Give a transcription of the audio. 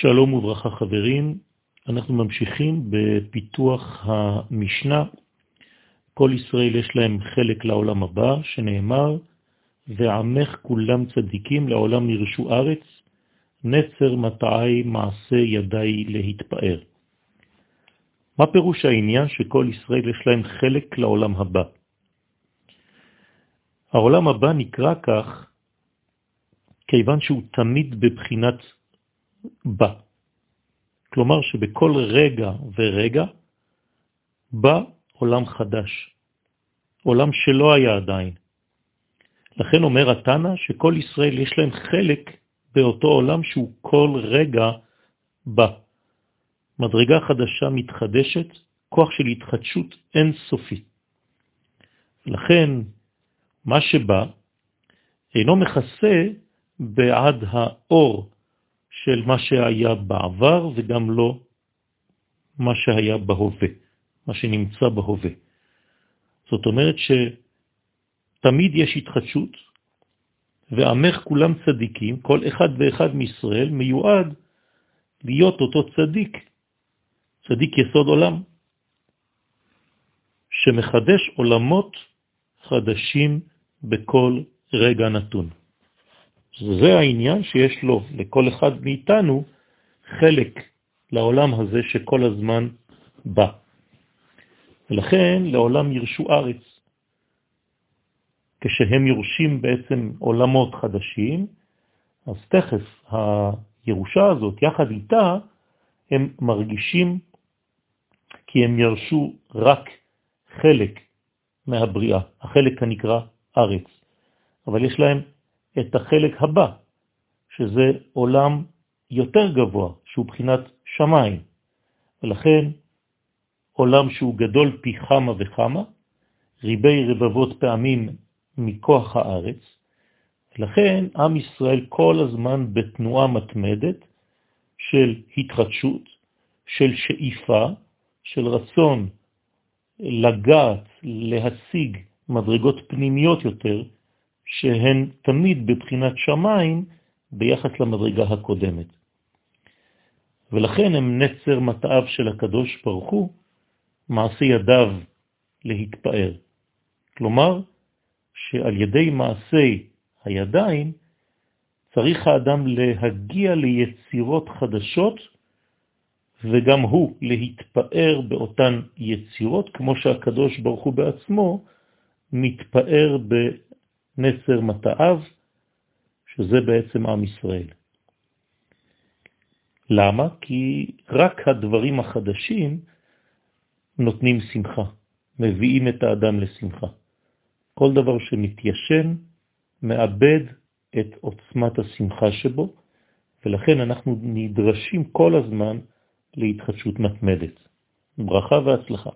שלום וברכה חברים, אנחנו ממשיכים בפיתוח המשנה. כל ישראל יש להם חלק לעולם הבא, שנאמר, ועמך כולם צדיקים לעולם ירשו ארץ, נצר מטעי מעשה ידי להתפאר. מה פירוש העניין שכל ישראל יש להם חלק לעולם הבא? העולם הבא נקרא כך כיוון שהוא תמיד בבחינת בא. כלומר שבכל רגע ורגע בא עולם חדש, עולם שלא היה עדיין. לכן אומר התנא שכל ישראל יש להם חלק באותו עולם שהוא כל רגע בא. מדרגה חדשה מתחדשת, כוח של התחדשות אין סופי. לכן, מה שבא אינו מכסה בעד האור של מה שהיה בעבר וגם לא מה שהיה בהווה, מה שנמצא בהווה. זאת אומרת שתמיד יש התחדשות, ועמך כולם צדיקים, כל אחד ואחד מישראל מיועד להיות אותו צדיק, צדיק יסוד עולם, שמחדש עולמות חדשים בכל רגע נתון. זה העניין שיש לו, לכל אחד מאיתנו, חלק לעולם הזה שכל הזמן בא. ולכן לעולם ירשו ארץ. כשהם יורשים בעצם עולמות חדשים, אז תכף הירושה הזאת, יחד איתה, הם מרגישים כי הם ירשו רק חלק מהבריאה, החלק הנקרא ארץ. אבל יש להם את החלק הבא, שזה עולם יותר גבוה, שהוא בחינת שמיים. ולכן עולם שהוא גדול פי כמה וכמה, ריבי רבבות פעמים מכוח הארץ, ולכן עם ישראל כל הזמן בתנועה מתמדת של התחדשות, של שאיפה, של רצון לגעת, להשיג מדרגות פנימיות יותר, שהן תמיד בבחינת שמיים ביחס למדרגה הקודמת. ולכן הם נצר מטעיו של הקדוש ברוך הוא, מעשה ידיו להתפאר. כלומר, שעל ידי מעשי הידיים צריך האדם להגיע ליצירות חדשות, וגם הוא להתפאר באותן יצירות, כמו שהקדוש ברוך הוא בעצמו מתפאר נצר מטעיו, שזה בעצם עם ישראל. למה? כי רק הדברים החדשים נותנים שמחה, מביאים את האדם לשמחה. כל דבר שמתיישן מאבד את עוצמת השמחה שבו, ולכן אנחנו נדרשים כל הזמן להתחדשות מתמדת. ברכה והצלחה.